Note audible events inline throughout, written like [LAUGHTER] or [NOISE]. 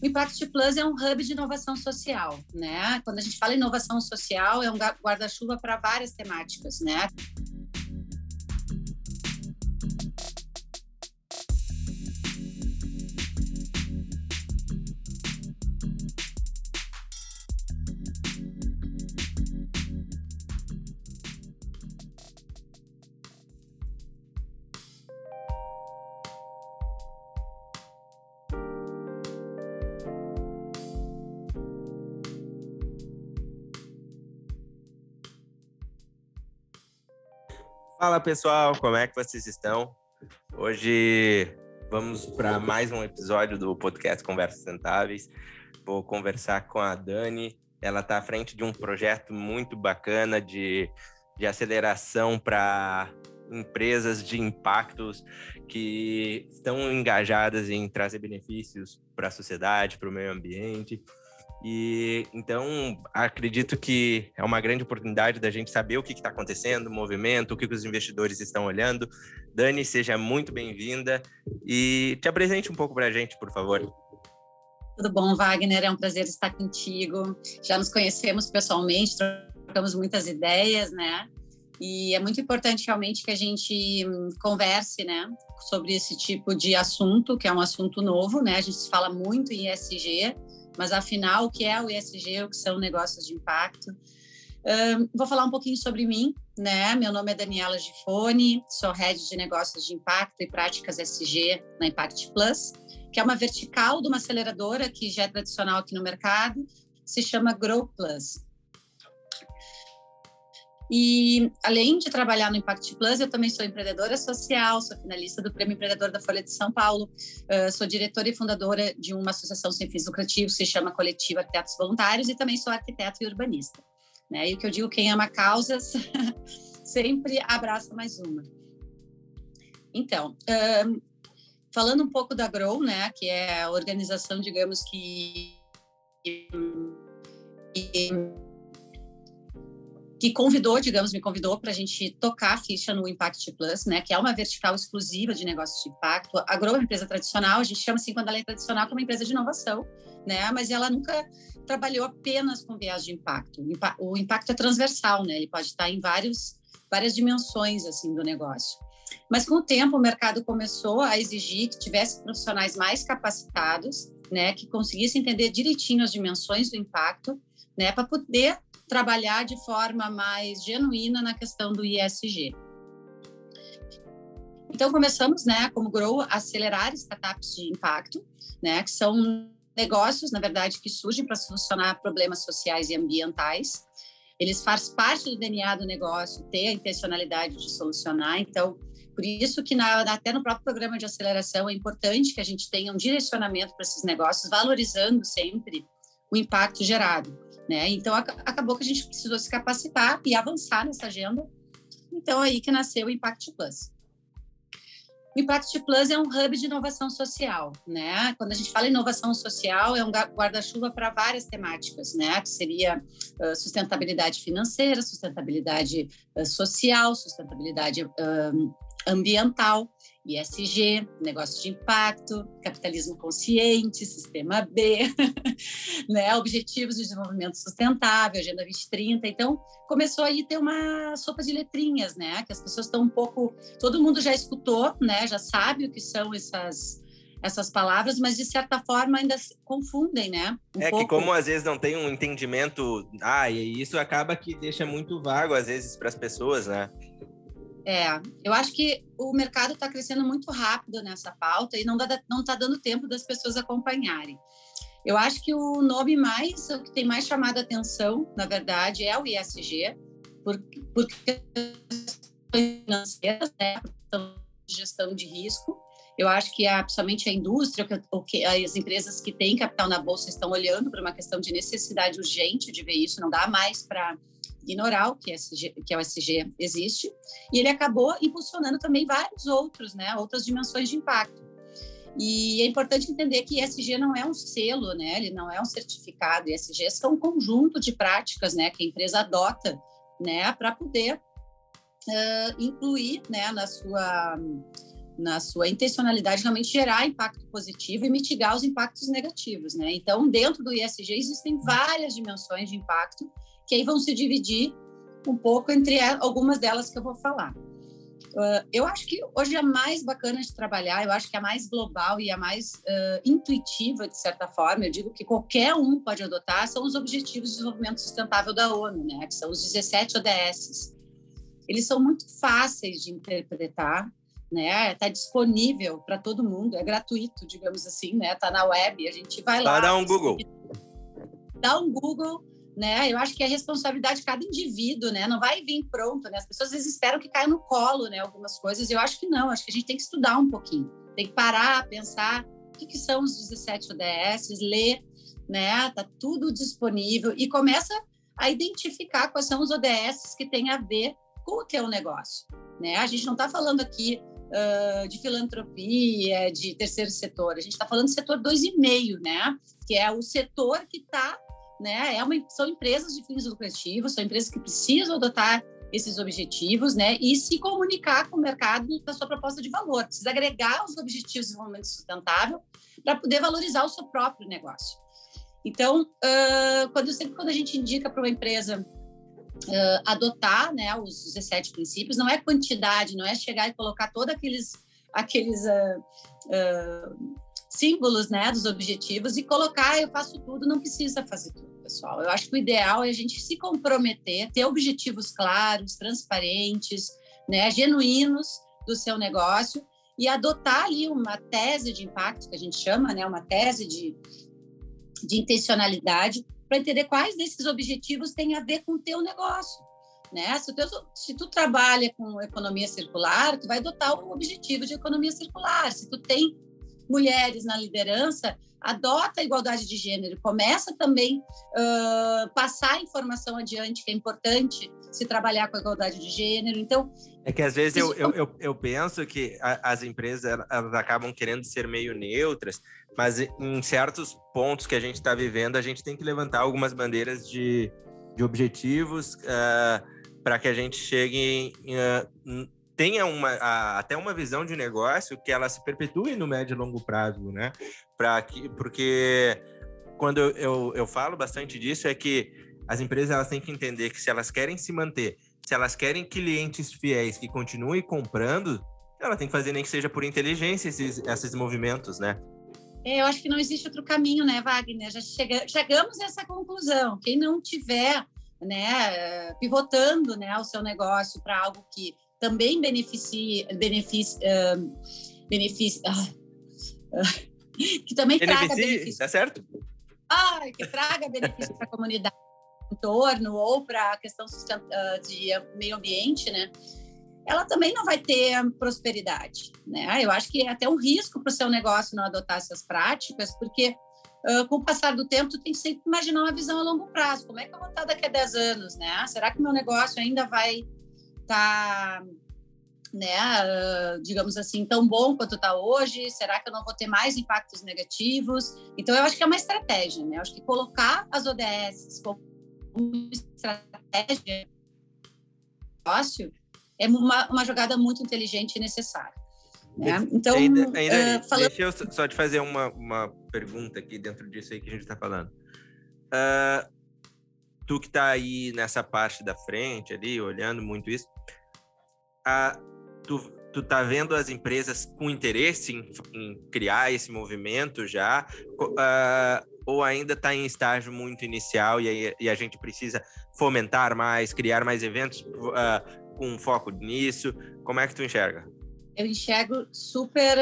O Impact Plus é um hub de inovação social, né? Quando a gente fala inovação social, é um guarda-chuva para várias temáticas, né? Fala pessoal, como é que vocês estão? Hoje vamos para mais um episódio do podcast Conversas Sentáveis. Vou conversar com a Dani. Ela está à frente de um projeto muito bacana de, de aceleração para empresas de impactos que estão engajadas em trazer benefícios para a sociedade, para o meio ambiente. E então acredito que é uma grande oportunidade da gente saber o que está acontecendo, o movimento, o que, que os investidores estão olhando. Dani, seja muito bem-vinda e te apresente um pouco para a gente, por favor. Tudo bom, Wagner? É um prazer estar contigo. Já nos conhecemos pessoalmente, trocamos muitas ideias, né? E é muito importante realmente que a gente converse, né, sobre esse tipo de assunto, que é um assunto novo, né? A gente fala muito em ESG, mas afinal, o que é o ESG, o que são negócios de impacto? Um, vou falar um pouquinho sobre mim, né? Meu nome é Daniela Gifone, sou head de negócios de impacto e práticas ESG na Impact Plus, que é uma vertical de uma aceleradora que já é tradicional aqui no mercado, se chama Grow Plus. E além de trabalhar no Impact Plus, eu também sou empreendedora social, sou finalista do Prêmio Empreendedor da Folha de São Paulo, uh, sou diretora e fundadora de uma associação sem fins lucrativos, se chama Coletivo Arquitetos Voluntários, e também sou arquiteto e urbanista. Né? E o que eu digo, quem ama causas [LAUGHS] sempre abraça mais uma. Então, falando um pouco da Grow, né, que é a organização, digamos que, que que convidou, digamos, me convidou para a gente tocar a ficha no Impact Plus, né, que é uma vertical exclusiva de negócios de impacto. A Grow é uma empresa tradicional, a gente chama assim quando ela é tradicional como uma empresa de inovação, né, mas ela nunca trabalhou apenas com viés de impacto. O impacto é transversal, né, ele pode estar em vários, várias dimensões assim do negócio. Mas com o tempo o mercado começou a exigir que tivesse profissionais mais capacitados, né, que conseguissem entender direitinho as dimensões do impacto, né, para poder trabalhar de forma mais genuína na questão do ISG. Então começamos, né, como Grow, a acelerar startups de impacto, né, que são negócios, na verdade, que surgem para solucionar problemas sociais e ambientais. Eles fazem parte do DNA do negócio ter a intencionalidade de solucionar. Então, por isso que na, até no próprio programa de aceleração é importante que a gente tenha um direcionamento para esses negócios, valorizando sempre o impacto gerado. Né? Então, acabou que a gente precisou se capacitar e avançar nessa agenda. Então, aí que nasceu o Impact Plus. O Impact Plus é um hub de inovação social, né? Quando a gente fala inovação social, é um guarda-chuva para várias temáticas, né? Que seria uh, sustentabilidade financeira, sustentabilidade uh, social, sustentabilidade uh, ambiental. ISG, negócio de impacto, capitalismo consciente, sistema B, [LAUGHS] né, objetivos de desenvolvimento sustentável, Agenda 2030. Então, começou aí a ter uma sopa de letrinhas, né, que as pessoas estão um pouco, todo mundo já escutou, né, já sabe o que são essas essas palavras, mas de certa forma ainda confundem, né? Um é pouco. que como às vezes não tem um entendimento, ah, e isso acaba que deixa muito vago às vezes para as pessoas, né? É, eu acho que o mercado está crescendo muito rápido nessa pauta e não está não tá dando tempo das pessoas acompanharem. Eu acho que o nome mais, o que tem mais chamado a atenção, na verdade, é o ISG, por, por questões financeiras, né, gestão de risco. Eu acho que a, principalmente a indústria, que, as empresas que têm capital na bolsa estão olhando para uma questão de necessidade urgente de ver isso, não dá mais para ignorar o que, SG, que é o SG existe, e ele acabou impulsionando também vários outros, né, outras dimensões de impacto. E é importante entender que ESG não é um selo, né? Ele não é um certificado. ESG é um conjunto de práticas, né, que a empresa adota, né, para poder uh, incluir, né, na sua na sua intencionalidade, realmente gerar impacto positivo e mitigar os impactos negativos, né? Então, dentro do ISG existem várias dimensões de impacto que aí vão se dividir um pouco entre algumas delas que eu vou falar. Uh, eu acho que hoje é a mais bacana de trabalhar, eu acho que é a mais global e a mais uh, intuitiva, de certa forma, eu digo que qualquer um pode adotar, são os Objetivos de Desenvolvimento Sustentável da ONU, né, que são os 17 ODS. Eles são muito fáceis de interpretar, né? Está disponível para todo mundo, é gratuito, digamos assim, né? Está na web, a gente vai lá. Dá um Google. Dá um Google, né? Eu acho que é responsabilidade de cada indivíduo, né? Não vai vir pronto, né? As pessoas às vezes esperam que caia no colo, né? Algumas coisas. Eu acho que não. Acho que a gente tem que estudar um pouquinho, tem que parar, pensar o que, que são os 17 ODS, ler, né? Tá tudo disponível e começa a identificar quais são os ODS que têm a ver com o teu negócio, né? A gente não está falando aqui uh, de filantropia, de terceiro setor. A gente está falando do setor 2,5, né? Que é o setor que está, né? É uma, são empresas de fins lucrativos, são empresas que precisam adotar esses objetivos, né? E se comunicar com o mercado da sua proposta de valor. Precisa agregar os objetivos de desenvolvimento sustentável para poder valorizar o seu próprio negócio. Então, uh, quando sempre quando a gente indica para uma empresa uh, adotar né, os 17 princípios, não é quantidade, não é chegar e colocar todos aqueles, aqueles uh, símbolos né, dos objetivos e colocar, eu faço tudo, não precisa fazer tudo, pessoal. Eu acho que o ideal é a gente se comprometer, ter objetivos claros, transparentes, né, genuínos do seu negócio e adotar ali uma tese de impacto, que a gente chama, né, uma tese de, de intencionalidade para entender quais desses objetivos têm a ver com o teu negócio. Né? Se, se, tu trabalha com economia circular, tu vai adotar o objetivo de economia circular. Se tu tem mulheres na liderança, adota a igualdade de gênero. Começa também uh, passar a informação adiante, que é importante se trabalhar com a igualdade de gênero. Então, é que às vezes eu, eu, eu, eu, penso que as empresas elas acabam querendo ser meio neutras, mas em certos pontos que a gente está vivendo, a gente tem que levantar algumas bandeiras de, de objetivos uh, para que a gente chegue uh, tenha uma, a, até uma visão de negócio que ela se perpetue no médio e longo prazo, né? Para que, porque quando eu, eu, eu falo bastante disso é que as empresas elas têm que entender que se elas querem se manter, se elas querem clientes fiéis que continuem comprando, ela tem que fazer nem que seja por inteligência esses, esses movimentos, né? É, eu acho que não existe outro caminho, né, Wagner? Já chega, chegamos a essa conclusão. Quem não tiver, né, pivotando, né, o seu negócio para algo que também beneficie, beneficie, uh, beneficie uh, uh, que também beneficie, traga benefício. Tá certo? Ah, que traga benefício para a comunidade, entorno ou para a questão de meio ambiente, né? ela também não vai ter prosperidade, né? Eu acho que é até um risco para o seu negócio não adotar essas práticas, porque com o passar do tempo, tu tem que sempre imaginar uma visão a longo prazo. Como é que eu vou estar daqui a 10 anos, né? Será que meu negócio ainda vai tá, né, uh, digamos assim, tão bom quanto está hoje? Será que eu não vou ter mais impactos negativos? Então, eu acho que é uma estratégia, né? Eu acho que colocar as ODS como estratégia negócio é uma, uma jogada muito inteligente e necessária. Né? Então, ainda, ainda, uh, falando... deixa eu só te fazer uma, uma pergunta aqui dentro disso aí que a gente está falando. Uh, tu que está aí nessa parte da frente ali, olhando muito isso, uh, tu, tu tá vendo as empresas com interesse em, em criar esse movimento já, uh, ou ainda está em estágio muito inicial e, e, a gente precisa fomentar mais, criar mais eventos com foco nisso? Como é que tu enxerga? Eu enxergo super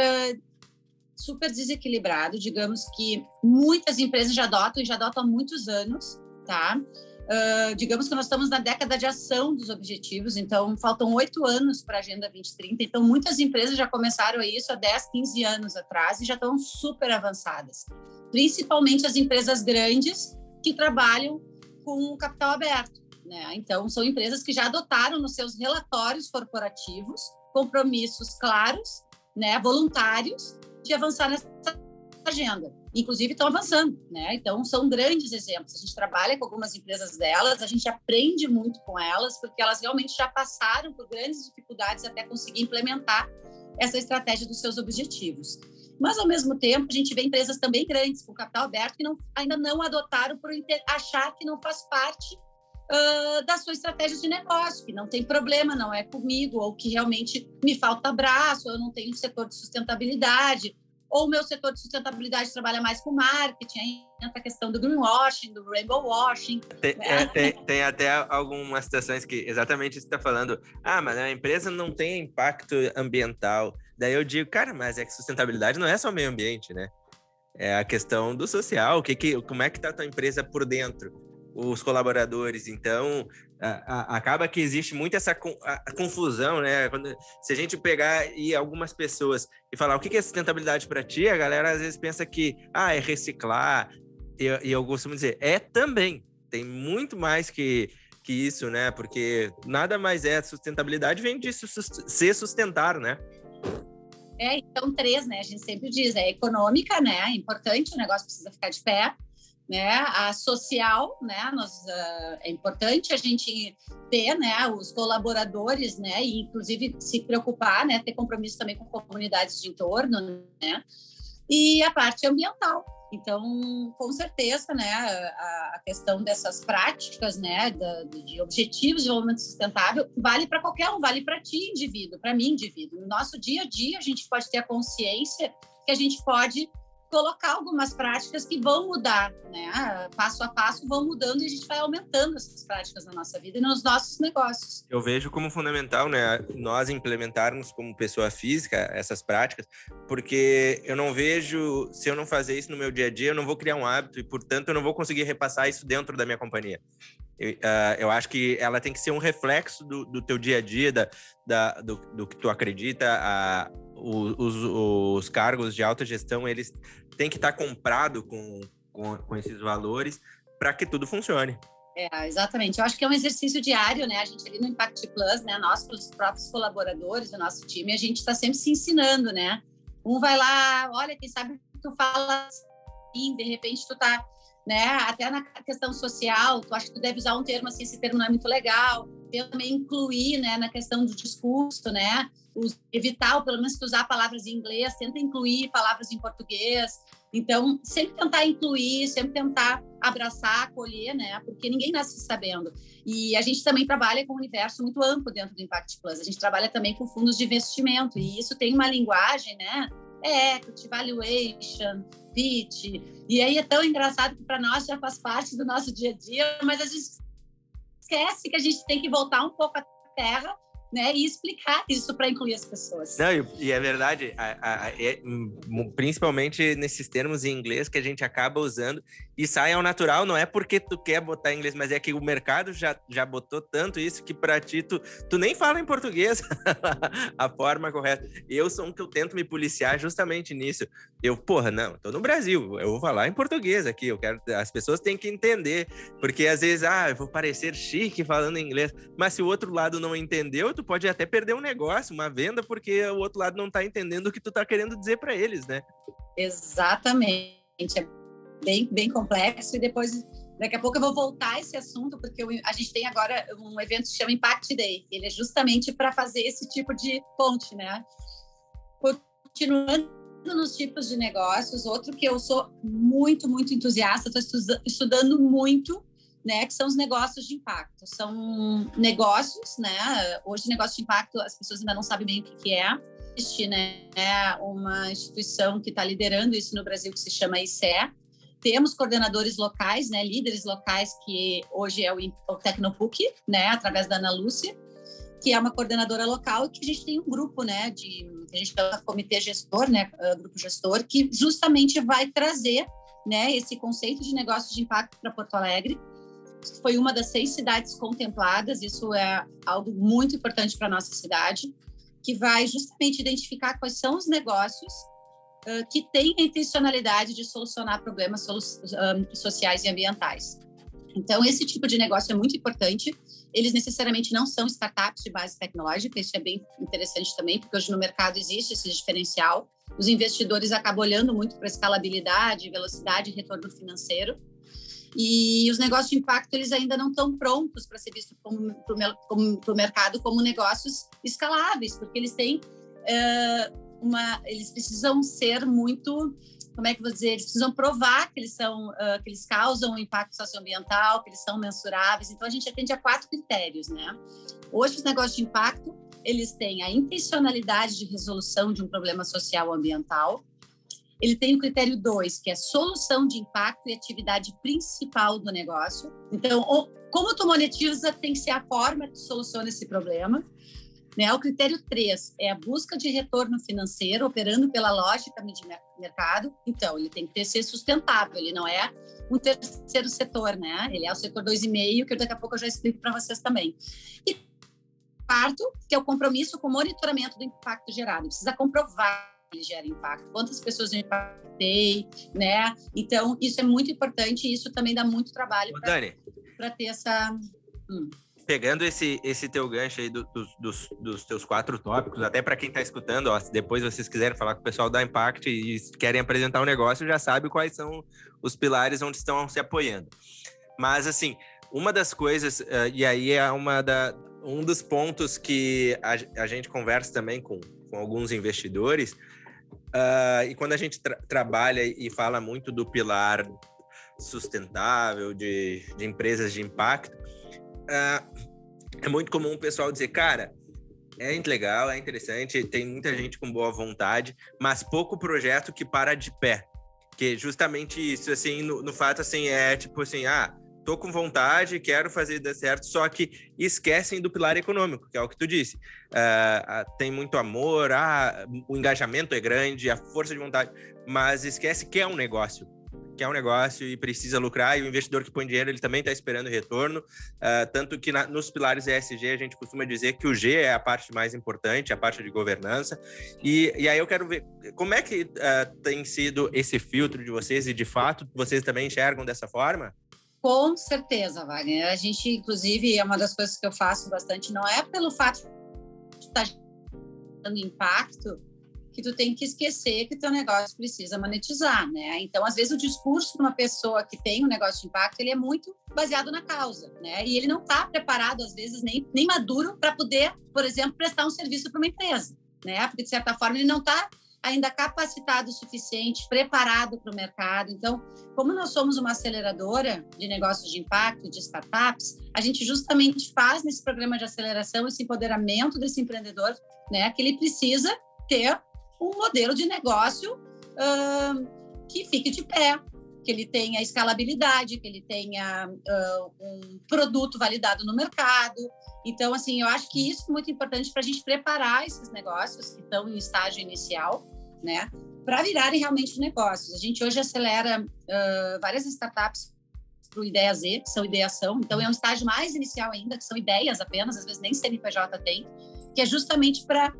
super desequilibrado, digamos que muitas empresas já adotam e já adotam há muitos anos, tá? Uh, digamos que nós estamos na década de ação dos objetivos, então faltam oito anos para a Agenda 2030, então muitas empresas já começaram isso há 10, 15 anos atrás e já estão super avançadas, principalmente as empresas grandes que trabalham com capital aberto. Né? Então, são empresas que já adotaram nos seus relatórios corporativos compromissos claros, né, voluntários, de avançar nessa agenda. Inclusive, estão avançando. Né? Então, são grandes exemplos. A gente trabalha com algumas empresas delas, a gente aprende muito com elas, porque elas realmente já passaram por grandes dificuldades até conseguir implementar essa estratégia dos seus objetivos. Mas, ao mesmo tempo, a gente vê empresas também grandes, com capital aberto, que não, ainda não adotaram por achar que não faz parte uh, da sua estratégia de negócio, que não tem problema, não é comigo, ou que realmente me falta braço, eu não tenho setor de sustentabilidade, ou o meu setor de sustentabilidade trabalha mais com marketing, aí entra a questão do greenwashing, do rainbow washing. Tem, né? é, tem, tem, até algumas situações que exatamente está falando. Ah, mas a empresa não tem impacto ambiental. Daí eu digo, cara, mas é que sustentabilidade não é só meio ambiente, né? É a questão do social, o que, que, como é que está a tua empresa por dentro? Os colaboradores, então a, a, acaba que existe muito essa a, confusão, né? Quando, se a gente pegar e algumas pessoas e falar o que é sustentabilidade para ti, a galera às vezes pensa que ah, é reciclar, e, e eu costumo dizer, é também. Tem muito mais que, que isso, né? Porque nada mais é sustentabilidade vem de ser sustentar, né? É, então três, né? A gente sempre diz, é econômica, né? É importante, o negócio precisa ficar de pé né? A social, né? Nós, uh, é importante a gente ter, né? Os colaboradores, né? E inclusive se preocupar, né? Ter compromisso também com comunidades de entorno, né? E a parte ambiental. Então, com certeza, né? A, a questão dessas práticas, né? Da, de objetivos de desenvolvimento sustentável vale para qualquer um, vale para ti, indivíduo, para mim, indivíduo. No nosso dia a dia, a gente pode ter a consciência que a gente pode colocar algumas práticas que vão mudar, né? Passo a passo vão mudando e a gente vai aumentando essas práticas na nossa vida e nos nossos negócios. Eu vejo como fundamental, né, nós implementarmos como pessoa física essas práticas, porque eu não vejo, se eu não fazer isso no meu dia a dia, eu não vou criar um hábito e, portanto, eu não vou conseguir repassar isso dentro da minha companhia. Eu, uh, eu acho que ela tem que ser um reflexo do, do teu dia a dia, da, da do, do que tu acredita, a, os, os, cargos de alta gestão eles têm que estar comprado com, com, com esses valores para que tudo funcione. É, exatamente. Eu acho que é um exercício diário, né? A gente ali no Impact Plus, né? Nós, os próprios colaboradores do nosso time, a gente está sempre se ensinando, né? Um vai lá, olha, quem sabe tu fala assim, de repente tu tá, né? Até na questão social, tu acha que tu deve usar um termo assim, esse termo não é muito legal. Também incluir, né? Na questão do discurso, né? Evitar, ou pelo menos usar palavras em inglês, tenta incluir palavras em português. Então, sempre tentar incluir, sempre tentar abraçar, acolher, né? Porque ninguém nasce sabendo. E a gente também trabalha com um universo muito amplo dentro do Impact Plus. A gente trabalha também com fundos de investimento e isso tem uma linguagem, né? É equity, valuation, pitch. E aí é tão engraçado que para nós já faz parte do nosso dia a dia, mas a gente esquece que a gente tem que voltar um pouco à terra né, e explicar isso para incluir as pessoas. Não, e, é verdade, a, a, é, principalmente nesses termos em inglês que a gente acaba usando e sai ao natural, não é porque tu quer botar inglês, mas é que o mercado já, já botou tanto isso que para ti tu, tu nem fala em português [LAUGHS] a forma correta. Eu sou um que eu tento me policiar justamente nisso. Eu, porra, não, tô no Brasil, eu vou falar em português aqui, eu quero as pessoas têm que entender, porque às vezes, ah, eu vou parecer chique falando inglês, mas se o outro lado não entendeu, tu pode até perder um negócio, uma venda, porque o outro lado não está entendendo o que tu está querendo dizer para eles, né? Exatamente. É bem, bem complexo e depois daqui a pouco eu vou voltar a esse assunto porque a gente tem agora um evento que se chama Impact Day. Ele é justamente para fazer esse tipo de ponte, né? Continuando nos tipos de negócios, outro que eu sou muito, muito entusiasta, estou estudando muito né, que são os negócios de impacto. São negócios, né? Hoje, negócio de impacto, as pessoas ainda não sabem bem o que, que é. Existe, né, uma instituição que está liderando isso no Brasil que se chama ICE. Temos coordenadores locais, né, líderes locais, que hoje é o, o né, através da Ana Lúcia, que é uma coordenadora local, que a gente tem um grupo, né, de a gente chama comitê gestor, né, grupo gestor, que justamente vai trazer, né, esse conceito de negócio de impacto para Porto Alegre. Foi uma das seis cidades contempladas, isso é algo muito importante para nossa cidade, que vai justamente identificar quais são os negócios uh, que têm a intencionalidade de solucionar problemas um, sociais e ambientais. Então, esse tipo de negócio é muito importante. Eles necessariamente não são startups de base tecnológica, isso é bem interessante também, porque hoje no mercado existe esse diferencial. Os investidores acabam olhando muito para escalabilidade, velocidade e retorno financeiro. E os negócios de impacto, eles ainda não estão prontos para ser vistos para o mercado como negócios escaláveis, porque eles têm é, uma, eles precisam ser muito, como é que eu vou dizer, eles precisam provar que eles são, uh, que eles causam um impacto socioambiental, que eles são mensuráveis. Então a gente atende a quatro critérios, né? Hoje os negócios de impacto eles têm a intencionalidade de resolução de um problema social ou ambiental. Ele tem o critério 2, que é solução de impacto e atividade principal do negócio. Então, como tu monetiza tem que ser a forma que soluciona esse problema. Né? O critério 3 é a busca de retorno financeiro, operando pela lógica de mercado. Então, ele tem que ser sustentável, ele não é um terceiro setor, né? Ele é o setor 2,5, que daqui a pouco eu já explico para vocês também. E quarto, que é o compromisso com o monitoramento do impacto gerado. Precisa comprovar que ele gera impacto, quantas pessoas eu impactei, né? Então, isso é muito importante e isso também dá muito trabalho para ter essa... Hum pegando esse, esse teu gancho aí do, dos, dos, dos, teus quatro tópicos, até para quem está escutando, ó, se depois vocês quiserem falar com o pessoal da Impact e querem apresentar um negócio, já sabe quais são os pilares onde estão se apoiando. Mas, assim, uma das coisas, uh, e aí é uma da, um dos pontos que a, a gente conversa também com, com alguns investidores, uh, e quando a gente tra trabalha e fala muito do pilar sustentável, de, de empresas de impacto, é muito comum o pessoal dizer, cara, é legal, é interessante, tem muita gente com boa vontade, mas pouco projeto que para de pé. Que justamente isso, assim, no, no fato, assim, é tipo assim, ah, tô com vontade, quero fazer dar certo, só que esquecem do pilar econômico, que é o que tu disse. Uh, uh, tem muito amor, ah, o engajamento é grande, a força de vontade, mas esquece que é um negócio quer um negócio e precisa lucrar, e o investidor que põe dinheiro, ele também está esperando retorno. Uh, tanto que na, nos pilares ESG, a gente costuma dizer que o G é a parte mais importante, a parte de governança. E, e aí eu quero ver como é que uh, tem sido esse filtro de vocês, e de fato vocês também enxergam dessa forma? Com certeza, Wagner. A gente, inclusive, é uma das coisas que eu faço bastante, não é pelo fato de estar dando impacto, que tu tem que esquecer que teu negócio precisa monetizar, né? Então, às vezes o discurso de uma pessoa que tem um negócio de impacto, ele é muito baseado na causa, né? E ele não está preparado às vezes nem, nem maduro para poder, por exemplo, prestar um serviço para uma empresa, né? Porque de certa forma ele não está ainda capacitado o suficiente, preparado para o mercado. Então, como nós somos uma aceleradora de negócios de impacto, de startups, a gente justamente faz nesse programa de aceleração esse empoderamento desse empreendedor, né, que ele precisa ter um modelo de negócio que fique de pé, que ele tenha escalabilidade, que ele tenha uh, um produto validado no mercado. Então, assim, eu acho que isso é muito importante para a gente preparar esses negócios que estão em estágio inicial, né, para virarem realmente negócios. A gente hoje acelera uh, várias startups para o Ideia Z, que são ideação, então é um estágio mais inicial ainda, que são ideias apenas, às vezes nem CNPJ tem, que é justamente para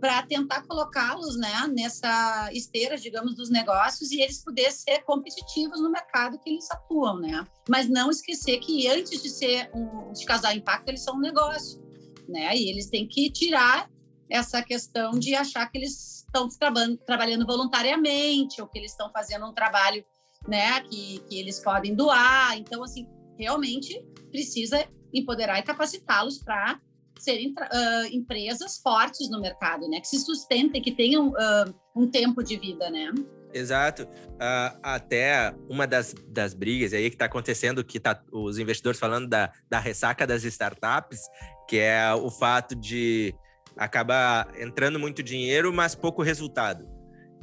para tentar colocá-los né, nessa esteira, digamos, dos negócios e eles poderem ser competitivos no mercado que eles atuam, né? Mas não esquecer que antes de ser um, de causar impacto, eles são um negócio, né? E eles têm que tirar essa questão de achar que eles estão trabalhando, trabalhando voluntariamente ou que eles estão fazendo um trabalho, né, que, que eles podem doar. Então, assim, realmente precisa empoderar e capacitá-los para serem uh, empresas fortes no mercado, né? Que se sustentem, que tenham uh, um tempo de vida, né? Exato. Uh, até uma das, das brigas aí que está acontecendo, que tá os investidores falando da, da ressaca das startups, que é o fato de acabar entrando muito dinheiro, mas pouco resultado.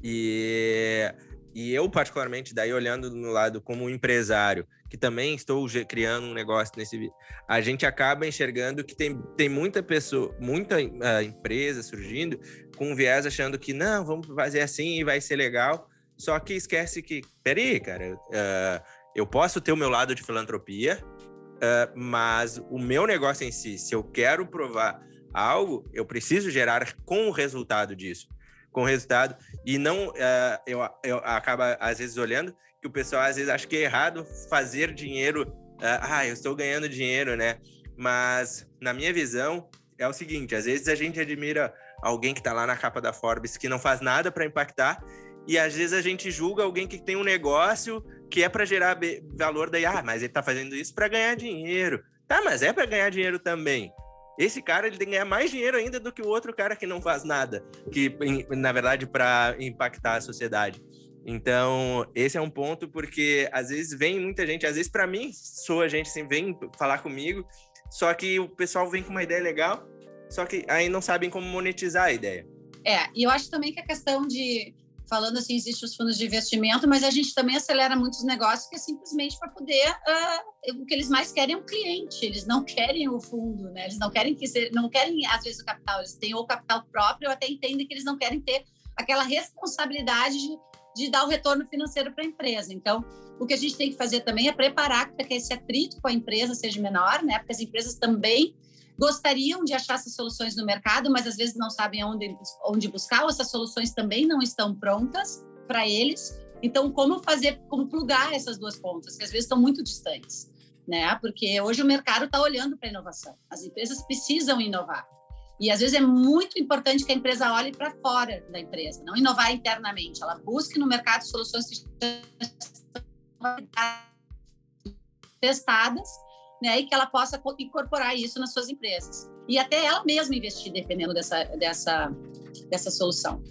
E e eu, particularmente, daí olhando no lado como empresário, que também estou criando um negócio nesse a gente acaba enxergando que tem, tem muita pessoa, muita uh, empresa surgindo com um viés achando que não, vamos fazer assim e vai ser legal. Só que esquece que, peraí, cara, uh, eu posso ter o meu lado de filantropia, uh, mas o meu negócio em si, se eu quero provar algo, eu preciso gerar com o resultado disso com resultado. E não, uh, eu, eu acaba às vezes olhando que o pessoal às vezes acha que é errado fazer dinheiro. Uh, ah, eu estou ganhando dinheiro, né? Mas na minha visão é o seguinte: às vezes a gente admira alguém que está lá na capa da Forbes que não faz nada para impactar, e às vezes a gente julga alguém que tem um negócio que é para gerar valor, daí, ah, mas ele está fazendo isso para ganhar dinheiro. Tá, mas é para ganhar dinheiro também. esse cara ele tem que ganhar mais dinheiro ainda do que o outro cara que não faz nada, que na verdade para impactar a sociedade. Então, esse é um ponto porque às vezes vem muita gente, às vezes para mim, sou a gente assim, vem falar comigo, só que o pessoal vem com uma ideia legal, só que aí não sabem como monetizar a ideia. É, e eu acho também que a questão de falando assim, existem os fundos de investimento, mas a gente também acelera muitos negócios que é simplesmente para poder uh, o que eles mais querem é um cliente, eles não querem o fundo, né? Eles não querem que se, não querem às vezes o capital, eles têm o capital próprio, ou até entendem que eles não querem ter aquela responsabilidade de, de dar o retorno financeiro para a empresa. Então, o que a gente tem que fazer também é preparar para que esse atrito com a empresa seja menor, né? Porque as empresas também gostariam de achar essas soluções no mercado, mas às vezes não sabem onde, onde buscar, ou essas soluções também não estão prontas para eles. Então, como fazer, como plugar essas duas pontas, que às vezes estão muito distantes, né? Porque hoje o mercado está olhando para a inovação, as empresas precisam inovar. E às vezes é muito importante que a empresa olhe para fora da empresa, não inovar internamente. Ela busque no mercado soluções que testadas né, e que ela possa incorporar isso nas suas empresas. E até ela mesma investir, dependendo dessa, dessa, dessa solução.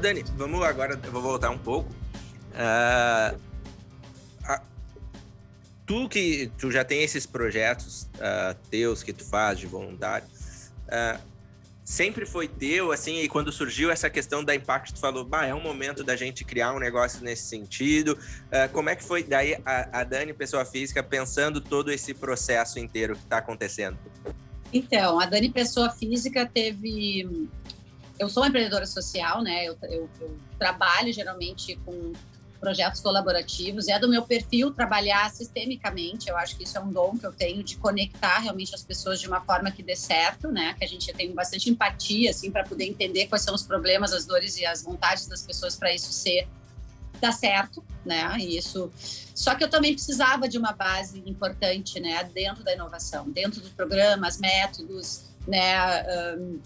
Dani, vamos agora, eu vou voltar um pouco. Uh, a, tu que tu já tem esses projetos uh, teus que tu faz de voluntário, uh, sempre foi teu, assim, e quando surgiu essa questão da Impact, tu falou, bah, é um momento da gente criar um negócio nesse sentido. como é que foi daí a, a Dani, pessoa física, pensando todo esse processo inteiro que está acontecendo? Então, a Dani, pessoa física, teve eu sou uma empreendedora social, né? Eu, eu, eu, trabalho geralmente com projetos colaborativos. É do meu perfil trabalhar sistemicamente. Eu acho que isso é um dom que eu tenho de conectar realmente as pessoas de uma forma que dê certo, né? Que a gente tem bastante empatia, assim, para poder entender quais são os problemas, as dores e as vontades das pessoas para isso ser dar certo, né? E isso. Só que eu também precisava de uma base importante, né? Dentro da inovação, dentro dos programas, métodos, né? Um,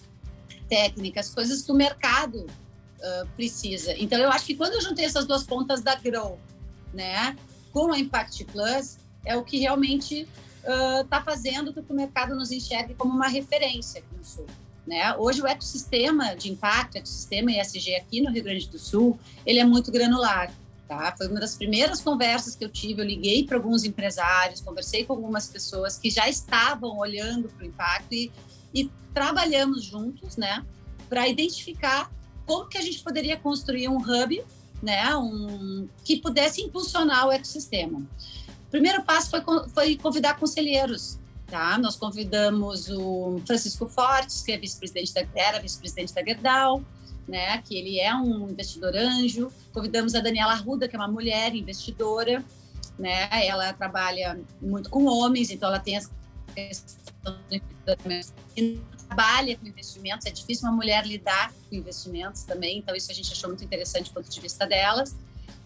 técnicas, coisas que o mercado uh, precisa. Então, eu acho que quando eu juntei essas duas pontas da Grow, né, com a Impact Plus, é o que realmente está uh, fazendo que o mercado nos enxergue como uma referência aqui no Sul. Né? Hoje o ecossistema de impacto, ecossistema ESG aqui no Rio Grande do Sul, ele é muito granular. Tá? Foi uma das primeiras conversas que eu tive. Eu liguei para alguns empresários, conversei com algumas pessoas que já estavam olhando para o impacto e, e trabalhamos juntos, né, para identificar como que a gente poderia construir um hub, né, um que pudesse impulsionar o ecossistema. O primeiro passo foi, foi convidar conselheiros, tá? Nós convidamos o Francisco Fortes, que é vice-presidente da era vice-presidente da Gerdau, né, que ele é um investidor anjo. Convidamos a Daniela Arruda, que é uma mulher investidora, né? Ela trabalha muito com homens, então ela tem essa trabalha com investimentos, é difícil uma mulher lidar com investimentos também, então isso a gente achou muito interessante do ponto de vista delas.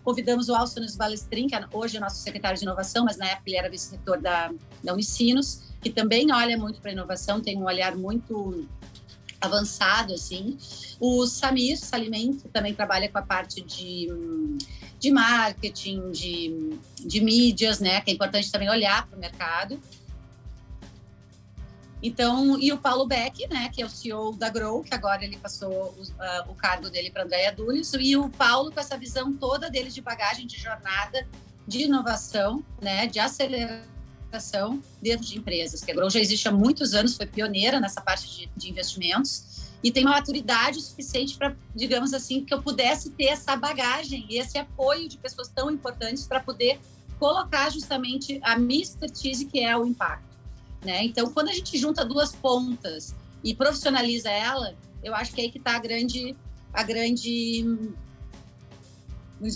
Convidamos o Alson Balestrin, que é hoje é nosso secretário de inovação, mas na época ele era vice-reitor da, da Unicinos, que também olha muito para a inovação, tem um olhar muito avançado, assim. O Samir Salimen, que também trabalha com a parte de, de marketing, de, de mídias, né, que é importante também olhar para o mercado. Então, e o Paulo Beck, né, que é o CEO da Grow, que agora ele passou o, uh, o cargo dele para Andréia Dulles, e o Paulo com essa visão toda dele de bagagem de jornada, de inovação, né, de aceleração dentro de empresas. Que a Grow já existe há muitos anos, foi pioneira nessa parte de, de investimentos e tem uma maturidade suficiente para, digamos assim, que eu pudesse ter essa bagagem e esse apoio de pessoas tão importantes para poder colocar justamente a minha expertise, que é o impacto. Né? Então, quando a gente junta duas pontas e profissionaliza ela, eu acho que é aí que está a grande, a grande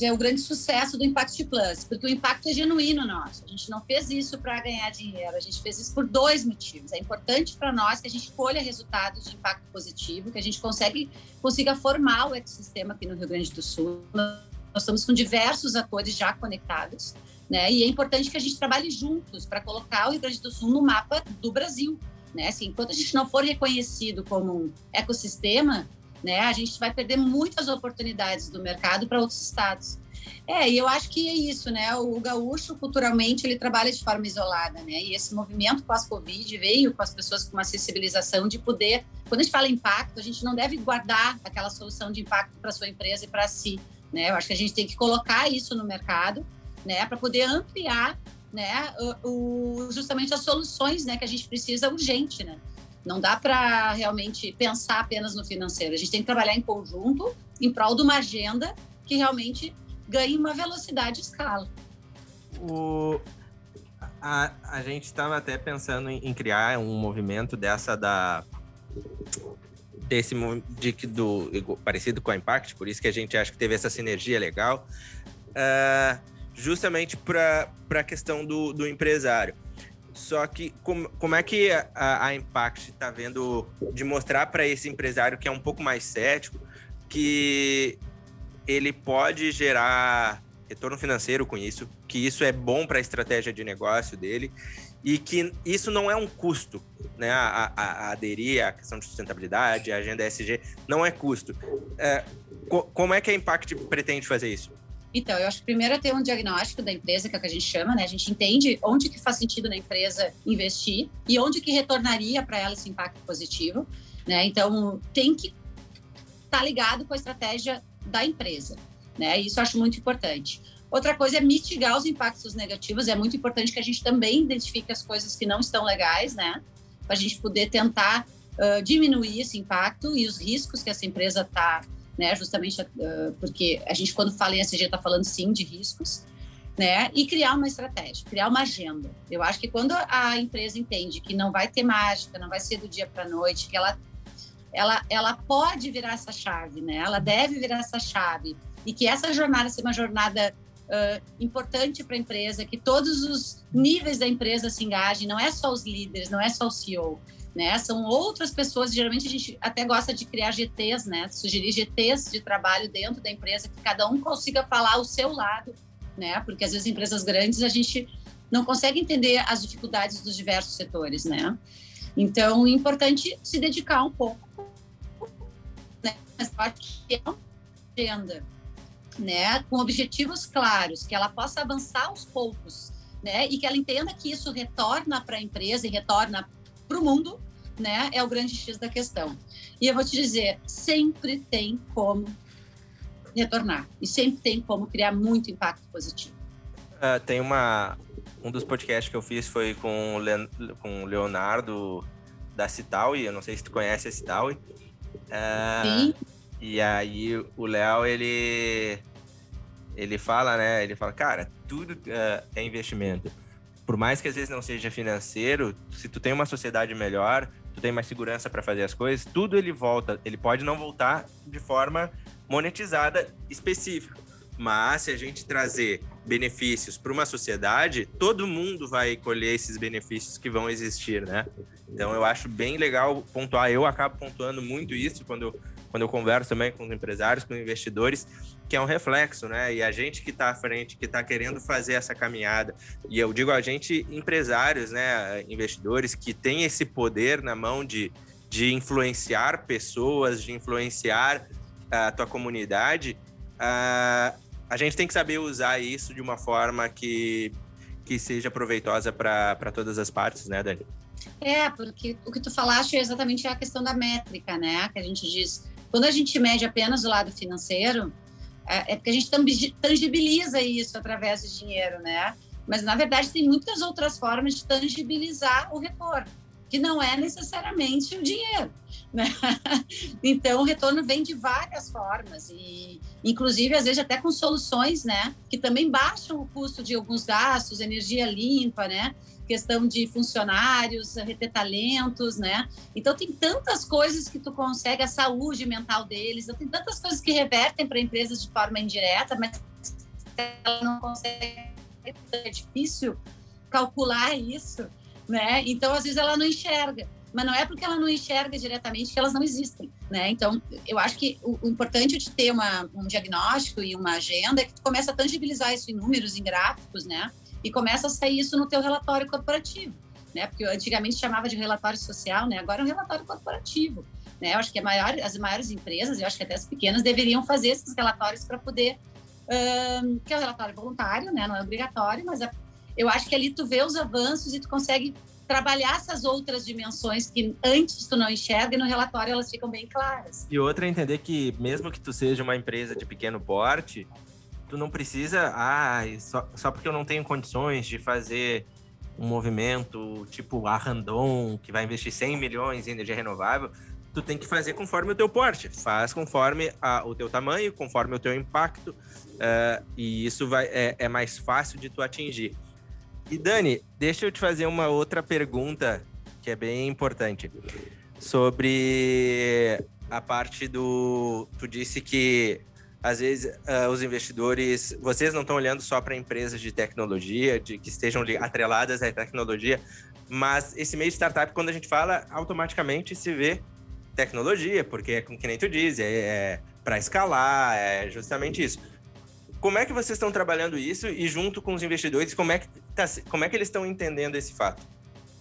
é o grande sucesso do Impact Plus, porque o impacto é genuíno nosso. A gente não fez isso para ganhar dinheiro, a gente fez isso por dois motivos. É importante para nós que a gente colha resultados de impacto positivo, que a gente consegue, consiga formar o ecossistema aqui no Rio Grande do Sul. Nós estamos com diversos atores já conectados, né? E é importante que a gente trabalhe juntos para colocar o Rio Grande do Sul no mapa do Brasil, né? Assim, enquanto a gente não for reconhecido como um ecossistema, né? A gente vai perder muitas oportunidades do mercado para outros estados. É, e eu acho que é isso, né? O gaúcho, culturalmente, ele trabalha de forma isolada, né? E esse movimento pós-Covid veio com as pessoas com uma sensibilização de poder. Quando a gente fala impacto, a gente não deve guardar aquela solução de impacto para sua empresa e para si, né? Eu acho que a gente tem que colocar isso no mercado, né? Para poder ampliar, né? O, justamente as soluções, né? Que a gente precisa urgente, né? Não dá para realmente pensar apenas no financeiro. A gente tem que trabalhar em conjunto em prol de uma agenda que realmente ganhe uma velocidade e escala. O, a, a gente estava até pensando em, em, criar um movimento dessa da desse de, do parecido com a Impact, por isso que a gente acha que teve essa sinergia legal, uh, justamente para a questão do, do empresário. Só que como, como é que a, a Impact está vendo de mostrar para esse empresário que é um pouco mais cético que ele pode gerar retorno financeiro com isso, que isso é bom para a estratégia de negócio dele e que isso não é um custo, né? A, a, a aderir à questão de sustentabilidade, a agenda SG, não é custo. É, co como é que a Impact pretende fazer isso? Então, eu acho que primeiro é ter um diagnóstico da empresa, que é o que a gente chama, né? A gente entende onde que faz sentido na empresa investir e onde que retornaria para ela esse impacto positivo, né? Então, tem que estar tá ligado com a estratégia da empresa, né? Isso eu acho muito importante. Outra coisa é mitigar os impactos negativos. É muito importante que a gente também identifique as coisas que não estão legais, né? Para a gente poder tentar uh, diminuir esse impacto e os riscos que essa empresa está né? Justamente uh, porque a gente, quando fala em SG, está falando sim de riscos, né? E criar uma estratégia, criar uma agenda. Eu acho que quando a empresa entende que não vai ter mágica, não vai ser do dia para a noite, que ela, ela, ela pode virar essa chave, né? Ela deve virar essa chave e que essa jornada seja uma jornada Uh, importante para a empresa, que todos os níveis da empresa se engajem, não é só os líderes, não é só o CEO, né? São outras pessoas, geralmente a gente até gosta de criar GTs, né? Sugerir GTs de trabalho dentro da empresa, que cada um consiga falar o seu lado, né? Porque às vezes empresas grandes a gente não consegue entender as dificuldades dos diversos setores, né? Então, é importante se dedicar um pouco, né? Mas acho que é uma agenda, né? Com objetivos claros, que ela possa avançar aos poucos, né? E que ela entenda que isso retorna para a empresa e retorna para o mundo, né? É o grande X da questão. E eu vou te dizer, sempre tem como retornar e sempre tem como criar muito impacto positivo. Uh, tem uma um dos podcasts que eu fiz foi com o, com Leonardo da Citaui, eu não sei se tu conhece a Citaui. Uh, Sim. E aí o Léo, ele ele fala, né? Ele fala, cara, tudo uh, é investimento por mais que às vezes não seja financeiro, se tu tem uma sociedade melhor, tu tem mais segurança para fazer as coisas, tudo ele volta. Ele pode não voltar de forma monetizada específica, mas se a gente trazer benefícios para uma sociedade, todo mundo vai colher esses benefícios que vão existir, né? Então eu acho bem legal pontuar. Eu acabo pontuando muito isso quando eu, quando eu converso também com os empresários, com investidores, que é um reflexo, né? E a gente que está à frente, que está querendo fazer essa caminhada, e eu digo a gente, empresários, né, investidores, que tem esse poder na mão de, de influenciar pessoas, de influenciar a tua comunidade, a, a gente tem que saber usar isso de uma forma que, que seja proveitosa para todas as partes, né, Dani? É, porque o que tu falaste é exatamente a questão da métrica, né? Que a gente diz, quando a gente mede apenas o lado financeiro, é, é porque a gente tangibiliza isso através de dinheiro, né? Mas, na verdade, tem muitas outras formas de tangibilizar o retorno, que não é necessariamente o dinheiro. Né? [LAUGHS] Então, o retorno vem de várias formas, e inclusive, às vezes, até com soluções né? que também baixam o custo de alguns gastos, energia limpa, né? questão de funcionários, reter talentos, né? Então tem tantas coisas que tu consegue, a saúde mental deles, então, tem tantas coisas que revertem para empresas de forma indireta, mas ela não consegue, é difícil calcular isso, né? Então, às vezes, ela não enxerga. Mas não é porque ela não enxerga diretamente que elas não existem, né? Então, eu acho que o, o importante de ter uma, um diagnóstico e uma agenda é que tu começa a tangibilizar isso em números, em gráficos, né? E começa a sair isso no teu relatório corporativo, né? Porque antigamente chamava de relatório social, né? Agora é um relatório corporativo, né? Eu acho que maior, as maiores empresas, eu acho que até as pequenas, deveriam fazer esses relatórios para poder... Um, que é um relatório voluntário, né? Não é obrigatório, mas a, eu acho que ali tu vê os avanços e tu consegue trabalhar essas outras dimensões que antes tu não enxerga e no relatório elas ficam bem claras. E outra é entender que mesmo que tu seja uma empresa de pequeno porte, tu não precisa, ah, só, só porque eu não tenho condições de fazer um movimento tipo a Randon, que vai investir 100 milhões em energia renovável, tu tem que fazer conforme o teu porte, faz conforme a, o teu tamanho, conforme o teu impacto, uh, e isso vai, é, é mais fácil de tu atingir. E Dani, deixa eu te fazer uma outra pergunta que é bem importante. Sobre a parte do. Tu disse que às vezes uh, os investidores, vocês não estão olhando só para empresas de tecnologia, de que estejam atreladas à tecnologia, mas esse meio de startup, quando a gente fala, automaticamente se vê tecnologia, porque é como que nem tu diz, é, é para escalar, é justamente isso. Como é que vocês estão trabalhando isso e junto com os investidores, como é que, tá, como é que eles estão entendendo esse fato?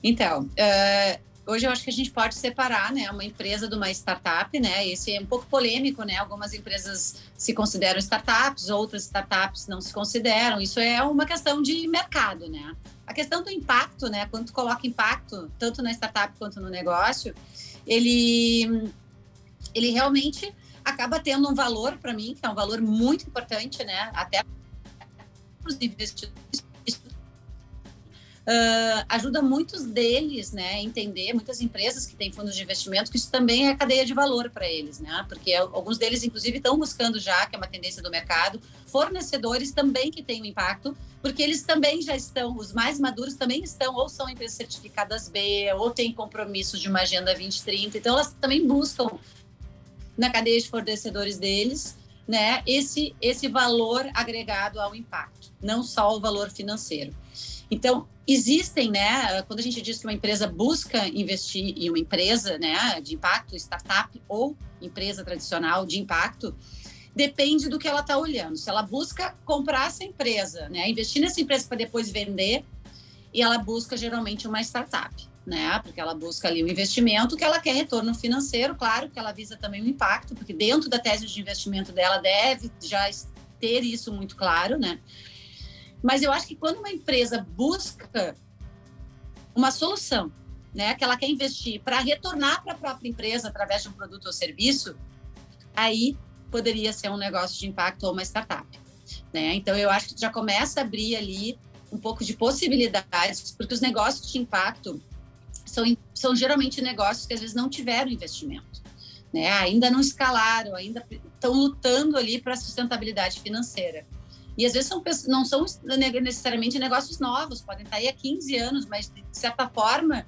Então, uh, hoje eu acho que a gente pode separar, né, uma empresa de uma startup, né? Esse é um pouco polêmico, né? Algumas empresas se consideram startups, outras startups não se consideram. Isso é uma questão de mercado, né? A questão do impacto, né? Quando tu coloca impacto tanto na startup quanto no negócio, ele ele realmente acaba tendo um valor para mim, que é um valor muito importante, né? Até para os investidores. Uh, ajuda muitos deles né, a entender, muitas empresas que têm fundos de investimento, que isso também é cadeia de valor para eles, né? Porque alguns deles, inclusive, estão buscando já, que é uma tendência do mercado, fornecedores também que têm um impacto, porque eles também já estão, os mais maduros também estão, ou são empresas certificadas B, ou têm compromissos de uma agenda 2030, então elas também buscam na cadeia de fornecedores deles, né, esse, esse valor agregado ao impacto, não só o valor financeiro. Então, existem, né, quando a gente diz que uma empresa busca investir em uma empresa, né, de impacto, startup ou empresa tradicional de impacto, depende do que ela está olhando. Se ela busca comprar essa empresa, né, investir nessa empresa para depois vender, e ela busca geralmente uma startup né? Porque ela busca ali o investimento que ela quer retorno financeiro, claro que ela visa também o impacto, porque dentro da tese de investimento dela deve já ter isso muito claro, né? Mas eu acho que quando uma empresa busca uma solução, né, que ela quer investir para retornar para a própria empresa através de um produto ou serviço, aí poderia ser um negócio de impacto ou uma startup, né? Então eu acho que já começa a abrir ali um pouco de possibilidades, porque os negócios de impacto são, são geralmente negócios que às vezes não tiveram investimento, né? ainda não escalaram, ainda estão lutando ali para a sustentabilidade financeira. E às vezes são, não são necessariamente negócios novos, podem estar aí há 15 anos, mas de certa forma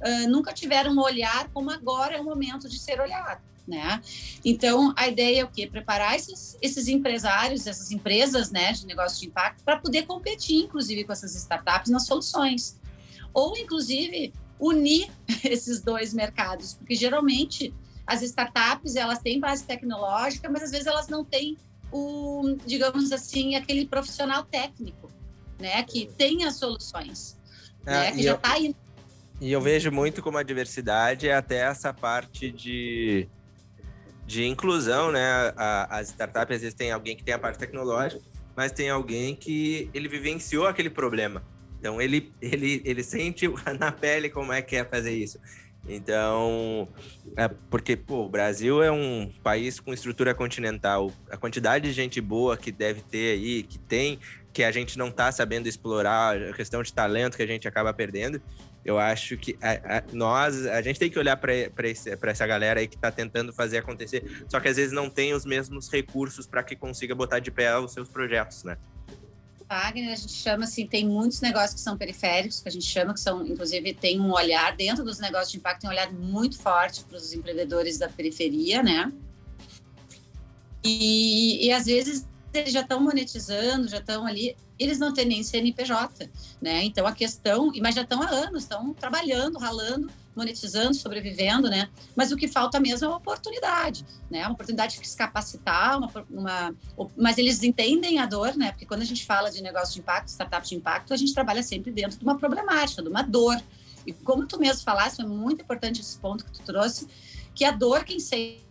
uh, nunca tiveram um olhar como agora é o momento de ser olhado. Né? Então, a ideia é o quê? Preparar esses, esses empresários, essas empresas né, de negócio de impacto, para poder competir, inclusive, com essas startups nas soluções. Ou, inclusive, unir [LAUGHS] esses dois mercados, porque geralmente as startups elas têm base tecnológica, mas às vezes elas não têm o, digamos assim, aquele profissional técnico, né, que tem as soluções, é, né, que já está aí. E eu vejo muito como a diversidade é até essa parte de, de inclusão, né? A, as startups às vezes tem alguém que tem a parte tecnológica, mas tem alguém que ele vivenciou aquele problema. Então ele, ele, ele sente [LAUGHS] na pele como é que é fazer isso. Então, é porque pô, o Brasil é um país com estrutura continental. A quantidade de gente boa que deve ter aí, que tem, que a gente não está sabendo explorar, a questão de talento que a gente acaba perdendo. Eu acho que a, a, nós, a gente tem que olhar para essa galera aí que está tentando fazer acontecer, só que às vezes não tem os mesmos recursos para que consiga botar de pé os seus projetos, né? Wagner, a gente chama assim, tem muitos negócios que são periféricos, que a gente chama que são, inclusive, tem um olhar dentro dos negócios de impacto, tem um olhar muito forte para os empreendedores da periferia, né? E, e às vezes eles já estão monetizando, já estão ali, eles não têm nem CNPJ, né? Então a questão, mas já estão há anos, estão trabalhando, ralando, monetizando, sobrevivendo, né? Mas o que falta mesmo é uma oportunidade, né? Uma oportunidade de se capacitar, uma, uma, mas eles entendem a dor, né? Porque quando a gente fala de negócio de impacto, startup de impacto, a gente trabalha sempre dentro de uma problemática, de uma dor. E como tu mesmo falaste, é muito importante esse ponto que tu trouxe, que a dor quem sente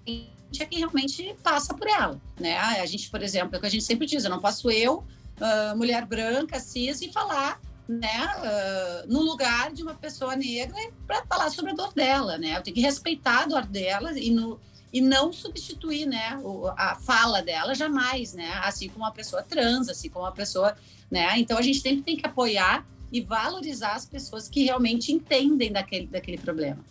é quem realmente passa por ela, né? A gente, por exemplo, é o que a gente sempre diz, eu não posso eu, uh, mulher branca, cis, e falar né, uh, no lugar de uma pessoa negra para falar sobre a dor dela, né? Eu tenho que respeitar a dor dela e, no, e não substituir, né, o, a fala dela jamais, né? Assim como uma pessoa trans, assim como uma pessoa, né? Então a gente sempre tem que apoiar e valorizar as pessoas que realmente entendem daquele, daquele problema,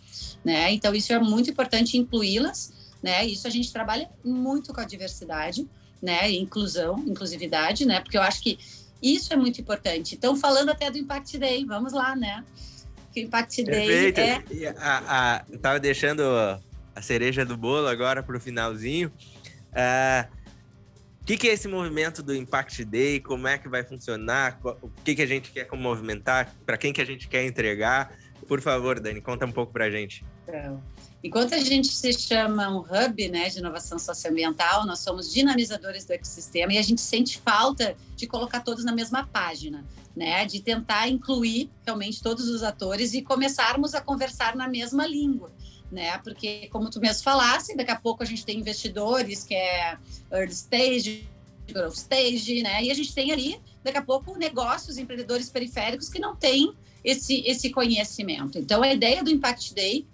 né? Então isso é muito importante incluí-las né? Isso a gente trabalha muito com a diversidade, né? Inclusão, inclusividade, né? Porque eu acho que isso é muito importante. Então, falando até do Impact Day, vamos lá, né? Que o Impact Day Perfeito. é... A, a, tava deixando a cereja do bolo agora para o finalzinho. Uh, o que, que, é esse movimento do Impact Day? Como é que vai funcionar? O que, que a gente quer movimentar? Para quem que a gente quer entregar? Por favor, Dani, conta um pouco para a gente. Então, Enquanto a gente se chama um hub né, de inovação socioambiental, nós somos dinamizadores do ecossistema e a gente sente falta de colocar todos na mesma página, né, de tentar incluir realmente todos os atores e começarmos a conversar na mesma língua. Né? Porque, como tu mesmo falasse, daqui a pouco a gente tem investidores que é early stage, growth stage, né? E a gente tem ali, daqui a pouco, negócios, empreendedores periféricos que não têm esse, esse conhecimento. Então, a ideia do Impact Day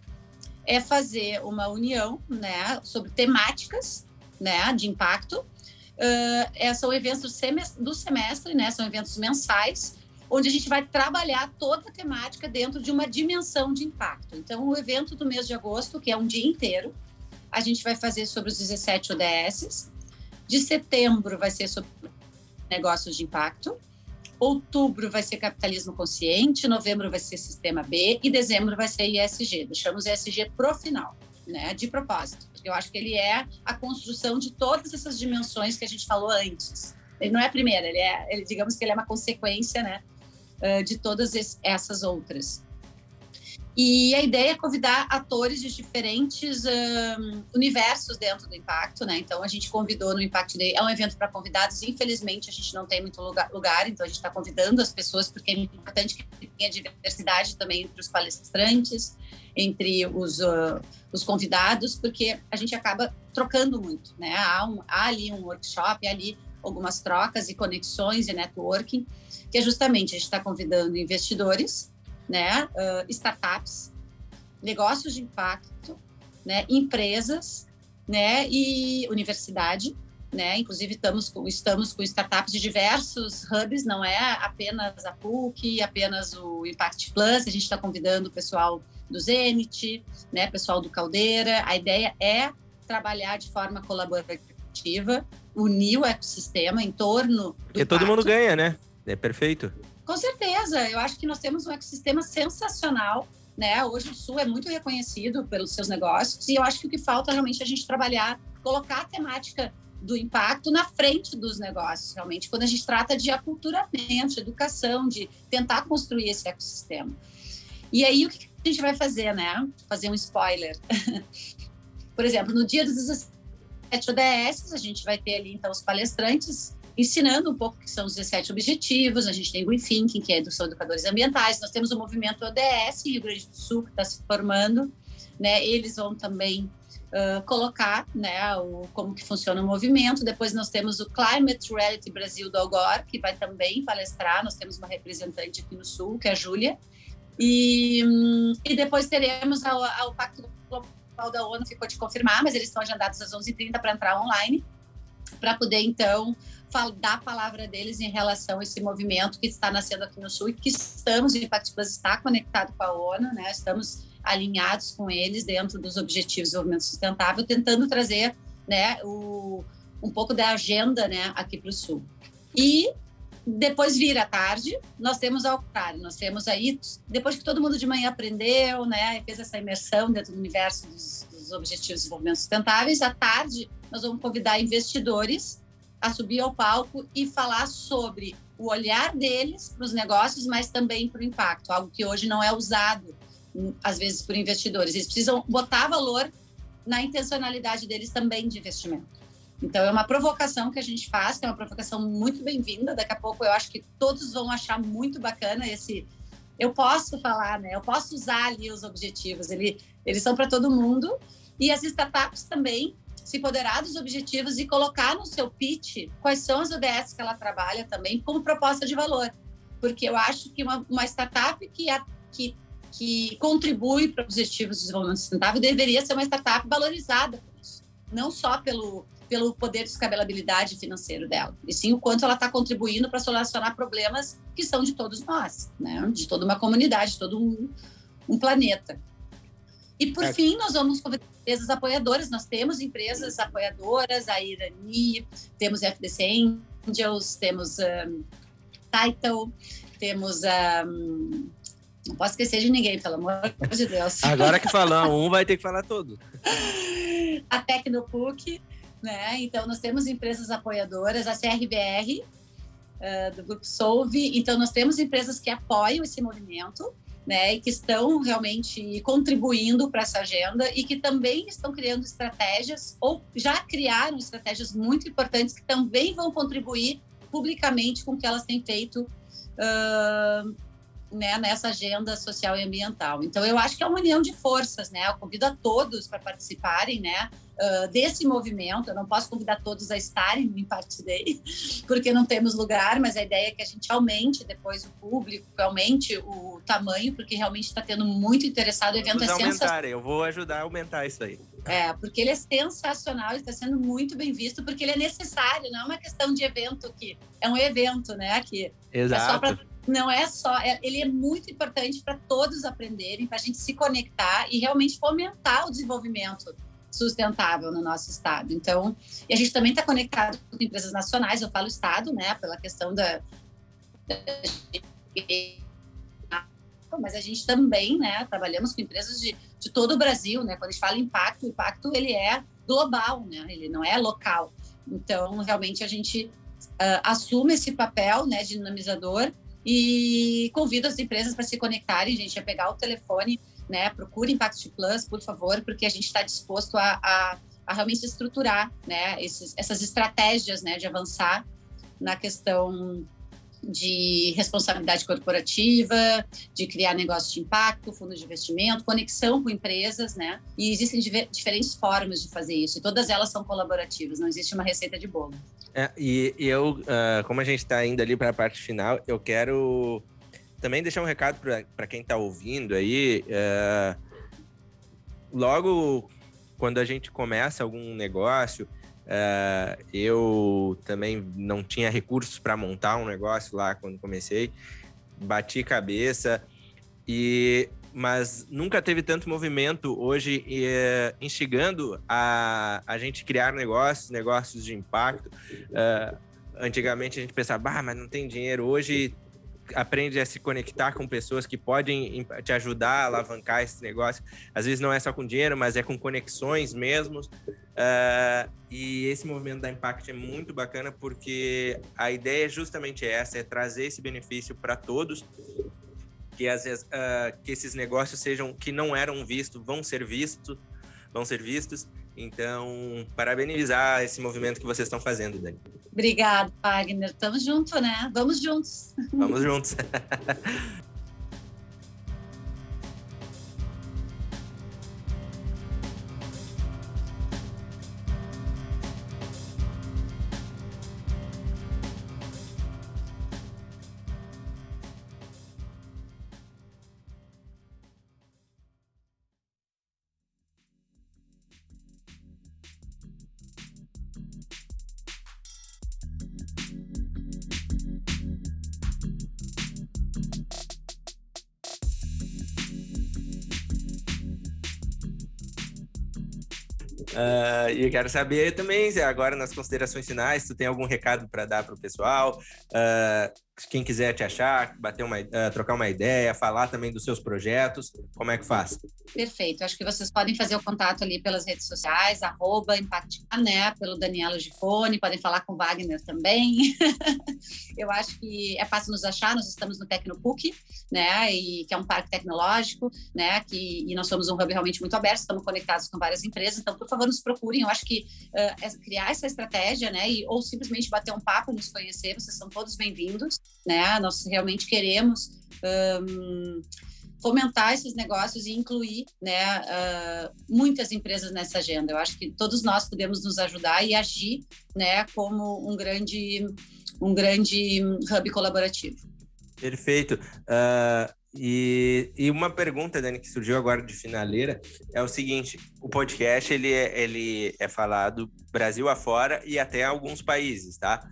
é fazer uma união, né, sobre temáticas, né, de impacto. Uh, são eventos do semestre, né, são eventos mensais, onde a gente vai trabalhar toda a temática dentro de uma dimensão de impacto. Então, o evento do mês de agosto, que é um dia inteiro, a gente vai fazer sobre os 17 ODS. De setembro vai ser sobre negócios de impacto. Outubro vai ser capitalismo consciente, novembro vai ser sistema B e dezembro vai ser ISG. Deixamos ISG pro final, né? De propósito, porque eu acho que ele é a construção de todas essas dimensões que a gente falou antes. Ele não é a primeira, ele é, ele, digamos que ele é uma consequência, né? De todas essas outras. E a ideia é convidar atores de diferentes um, universos dentro do Impacto, né? Então a gente convidou no Impact Day, é um evento para convidados, infelizmente a gente não tem muito lugar, lugar então a gente está convidando as pessoas, porque é importante que tenha diversidade também entre os palestrantes, entre os, uh, os convidados, porque a gente acaba trocando muito, né? Há, um, há ali um workshop, há ali algumas trocas e conexões e networking, que é justamente a gente está convidando investidores né, uh, startups, negócios de impacto, né, empresas, né, e universidade, né, inclusive estamos com, estamos com startups de diversos hubs, não é apenas a PUC, apenas o Impact Plus, a gente está convidando o pessoal do Zenit, né, pessoal do Caldeira, a ideia é trabalhar de forma colaborativa, unir o ecossistema em torno do Porque todo mundo ganha, né? É perfeito. Com certeza, eu acho que nós temos um ecossistema sensacional. Né? Hoje o Sul é muito reconhecido pelos seus negócios e eu acho que o que falta realmente é a gente trabalhar, colocar a temática do impacto na frente dos negócios, realmente, quando a gente trata de aculturamento, de educação, de tentar construir esse ecossistema. E aí, o que a gente vai fazer, né? Fazer um spoiler. [LAUGHS] Por exemplo, no dia dos 17 ODS, a gente vai ter ali, então, os palestrantes ensinando um pouco que são os 17 objetivos. A gente tem o Green Thinking, que é são educadores ambientais. Nós temos o movimento ODS, Rio Grande do Sul, que está se formando. Né? Eles vão também uh, colocar né, o, como que funciona o movimento. Depois nós temos o Climate Reality Brasil do Algor, que vai também palestrar. Nós temos uma representante aqui no Sul, que é a Júlia. E, e depois teremos o Pacto Global da ONU, ficou de confirmar, mas eles estão agendados às 11h30 para entrar online, para poder, então, dar a palavra deles em relação a esse movimento que está nascendo aqui no Sul e que estamos, Impact Plus está conectado com a ONU, né? estamos alinhados com eles dentro dos Objetivos de Desenvolvimento Sustentável, tentando trazer né, o, um pouco da agenda né, aqui para o Sul. E depois vira à tarde, nós temos ao contrário, nós temos aí, depois que todo mundo de manhã aprendeu, né, fez essa imersão dentro do universo dos, dos Objetivos de Desenvolvimento Sustentáveis, à tarde nós vamos convidar investidores a subir ao palco e falar sobre o olhar deles para os negócios, mas também para o impacto, algo que hoje não é usado, às vezes, por investidores. Eles precisam botar valor na intencionalidade deles também de investimento. Então, é uma provocação que a gente faz, que é uma provocação muito bem-vinda. Daqui a pouco eu acho que todos vão achar muito bacana esse. Eu posso falar, né? Eu posso usar ali os objetivos. Ele, eles são para todo mundo. E as startups também se empoderar dos objetivos e colocar no seu pitch quais são as ODS que ela trabalha também como proposta de valor. Porque eu acho que uma, uma startup que, a, que, que contribui para objetivos de desenvolvimento sustentável deveria ser uma startup valorizada por isso. Não só pelo, pelo poder de escalabilidade financeiro dela, e sim o quanto ela está contribuindo para solucionar problemas que são de todos nós, né? de toda uma comunidade, de todo um, um planeta. E, por é. fim, nós vamos convidar empresas apoiadoras. Nós temos empresas apoiadoras, a Irani, temos FDC Angels, temos um, Title, temos. Um, não posso esquecer de ninguém, pelo amor de Deus. Agora que falar um, vai ter que falar todo. [LAUGHS] a Tecnopuc, né? Então, nós temos empresas apoiadoras, a CRBR, uh, do Grupo Solve. Então, nós temos empresas que apoiam esse movimento né, e que estão realmente contribuindo para essa agenda e que também estão criando estratégias ou já criaram estratégias muito importantes que também vão contribuir publicamente com o que elas têm feito uh, né, nessa agenda social e ambiental. Então, eu acho que é uma união de forças, né? Eu convido a todos para participarem, né? Uh, desse movimento. Eu não posso convidar todos a estarem no Impact Day, porque não temos lugar, mas a ideia é que a gente aumente depois o público, aumente o tamanho, porque realmente está tendo muito interessado. O evento é sensacional. Eu vou ajudar a aumentar isso aí. É, porque ele é sensacional e está sendo muito bem visto, porque ele é necessário, não é uma questão de evento que é um evento, né? Que Exato. É pra não é só, é, ele é muito importante para todos aprenderem, para a gente se conectar e realmente fomentar o desenvolvimento sustentável no nosso estado. Então, e a gente também está conectado com empresas nacionais, eu falo estado, né, pela questão da, mas a gente também, né, trabalhamos com empresas de, de todo o Brasil, né, quando a gente fala impacto, o impacto ele é global, né, ele não é local. Então, realmente a gente uh, assume esse papel, né, dinamizador e convido as empresas para se conectarem, gente, a pegar o telefone, né? Procure Impact Plus, por favor, porque a gente está disposto a, a, a, realmente estruturar, né? Esses, essas estratégias, né? De avançar na questão de responsabilidade corporativa, de criar negócios de impacto, fundos de investimento, conexão com empresas, né? E existem diferentes formas de fazer isso, e todas elas são colaborativas, não existe uma receita de bolo. É, e, e, eu, uh, como a gente está indo ali para a parte final, eu quero também deixar um recado para quem está ouvindo aí. Uh, logo quando a gente começa algum negócio, uh, eu também não tinha recursos para montar um negócio lá quando comecei, bati cabeça e mas nunca teve tanto movimento hoje é, instigando a, a gente criar negócios, negócios de impacto. Uh, antigamente a gente pensava, bah, mas não tem dinheiro. Hoje aprende a se conectar com pessoas que podem te ajudar a alavancar esse negócio. Às vezes não é só com dinheiro, mas é com conexões mesmo. Uh, e esse movimento da Impact é muito bacana porque a ideia é justamente essa, é trazer esse benefício para todos que às vezes uh, que esses negócios sejam que não eram vistos vão ser vistos vão ser vistos então parabenizar esse movimento que vocês estão fazendo Dani. Obrigado Wagner. Estamos juntos né? Vamos juntos. Vamos [LAUGHS] juntos [LAUGHS] e quero saber também, agora nas considerações finais, tu tem algum recado para dar para o pessoal? Uh, quem quiser te achar, bater uma, uh, trocar uma ideia, falar também dos seus projetos, como é que faz? Perfeito. Acho que vocês podem fazer o contato ali pelas redes sociais, arroba né, pelo Daniela Gifone, podem falar com o Wagner também. [LAUGHS] Eu acho que é fácil nos achar, nós estamos no Tecnopuc, né, e que é um parque tecnológico, né, que, e nós somos um hub realmente muito aberto, estamos conectados com várias empresas, então, por favor, nos procurem. Eu acho que uh, criar essa estratégia, né, e, ou simplesmente bater um papo, nos conhecer, vocês são todos bem-vindos, né, nós realmente queremos um, fomentar esses negócios e incluir né, uh, muitas empresas nessa agenda. Eu acho que todos nós podemos nos ajudar e agir né, como um grande, um grande hub colaborativo. Perfeito. Uh, e, e, uma pergunta, Dani, que surgiu agora de finaleira é o seguinte: o podcast ele é, ele é falado Brasil afora e até alguns países, tá?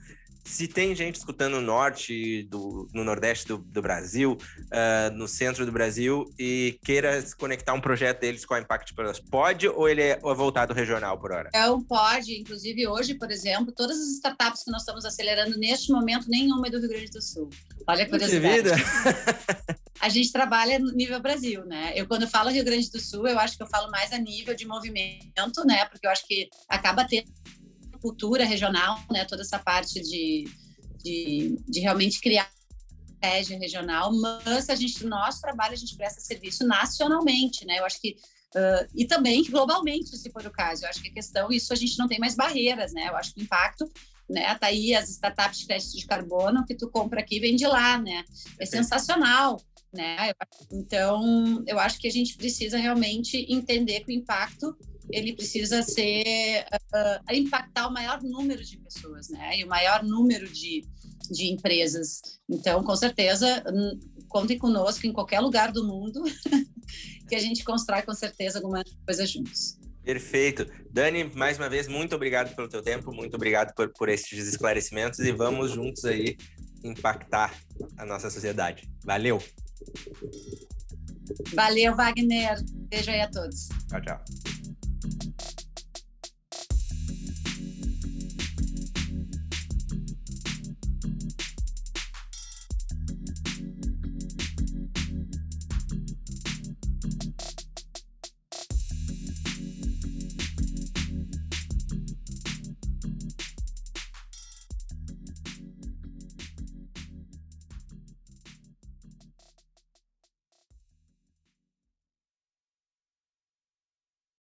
Se tem gente escutando no norte, do, no nordeste do, do Brasil, uh, no centro do Brasil, e queira se conectar um projeto deles com a Impact Plus, pode ou ele é, é voltado regional por hora? Então, pode. Inclusive, hoje, por exemplo, todas as startups que nós estamos acelerando neste momento, nenhuma é do Rio Grande do Sul. Olha a curiosidade. Vida. [LAUGHS] a gente trabalha no nível Brasil, né? Eu, quando falo Rio Grande do Sul, eu acho que eu falo mais a nível de movimento, né? Porque eu acho que acaba tendo cultura regional, né? Toda essa parte de, de, de realmente criar estratégia regional, mas a gente, no nosso trabalho, a gente presta serviço nacionalmente, né? Eu acho que Uh, e também globalmente, se for o caso. Eu acho que a questão, isso a gente não tem mais barreiras, né? Eu acho que o impacto, né? Tá aí as startups de crédito de carbono que tu compra aqui vem de lá, né? É sensacional, né? Então, eu acho que a gente precisa realmente entender que o impacto ele precisa ser uh, impactar o maior número de pessoas, né? E o maior número de, de empresas. Então, com certeza, contem conosco em qualquer lugar do mundo [LAUGHS] que a gente constrói com certeza alguma coisa juntos. Perfeito. Dani, mais uma vez, muito obrigado pelo teu tempo, muito obrigado por, por esses esclarecimentos e vamos juntos aí impactar a nossa sociedade. Valeu! Valeu, Wagner. Beijo aí a todos. Tchau, tchau. Thank you.